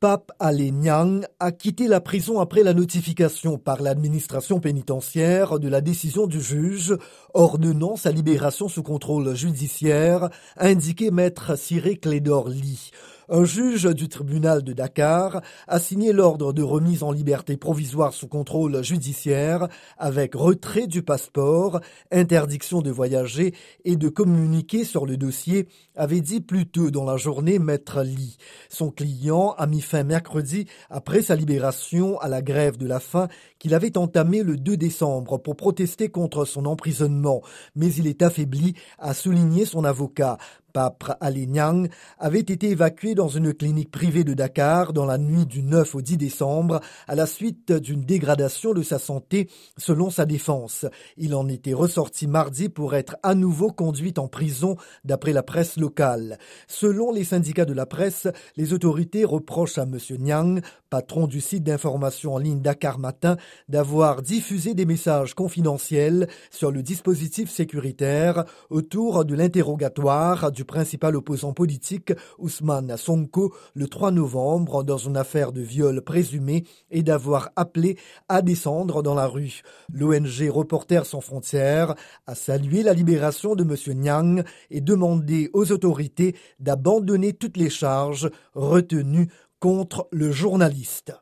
Pape Ali Nyang a quitté la prison après la notification par l'administration pénitentiaire de la décision du juge ordonnant sa libération sous contrôle judiciaire, indiqué maître Cyril Clédor Lee. Un juge du tribunal de Dakar a signé l'ordre de remise en liberté provisoire sous contrôle judiciaire avec retrait du passeport, interdiction de voyager et de communiquer sur le dossier, avait dit plus tôt dans la journée Maître Lee. Son client a mis fin mercredi après sa libération à la grève de la faim qu'il avait entamée le 2 décembre pour protester contre son emprisonnement, mais il est affaibli, a souligné son avocat. Pape Ali Nyang avait été évacué dans une clinique privée de Dakar dans la nuit du 9 au 10 décembre à la suite d'une dégradation de sa santé selon sa défense. Il en était ressorti mardi pour être à nouveau conduit en prison d'après la presse locale. Selon les syndicats de la presse, les autorités reprochent à M. Nyang, patron du site d'information en ligne Dakar Matin, d'avoir diffusé des messages confidentiels sur le dispositif sécuritaire autour de l'interrogatoire principal opposant politique Ousmane Sonko le 3 novembre dans une affaire de viol présumé et d'avoir appelé à descendre dans la rue. L'ONG Reporters sans frontières a salué la libération de M. Nyang et demandé aux autorités d'abandonner toutes les charges retenues contre le journaliste.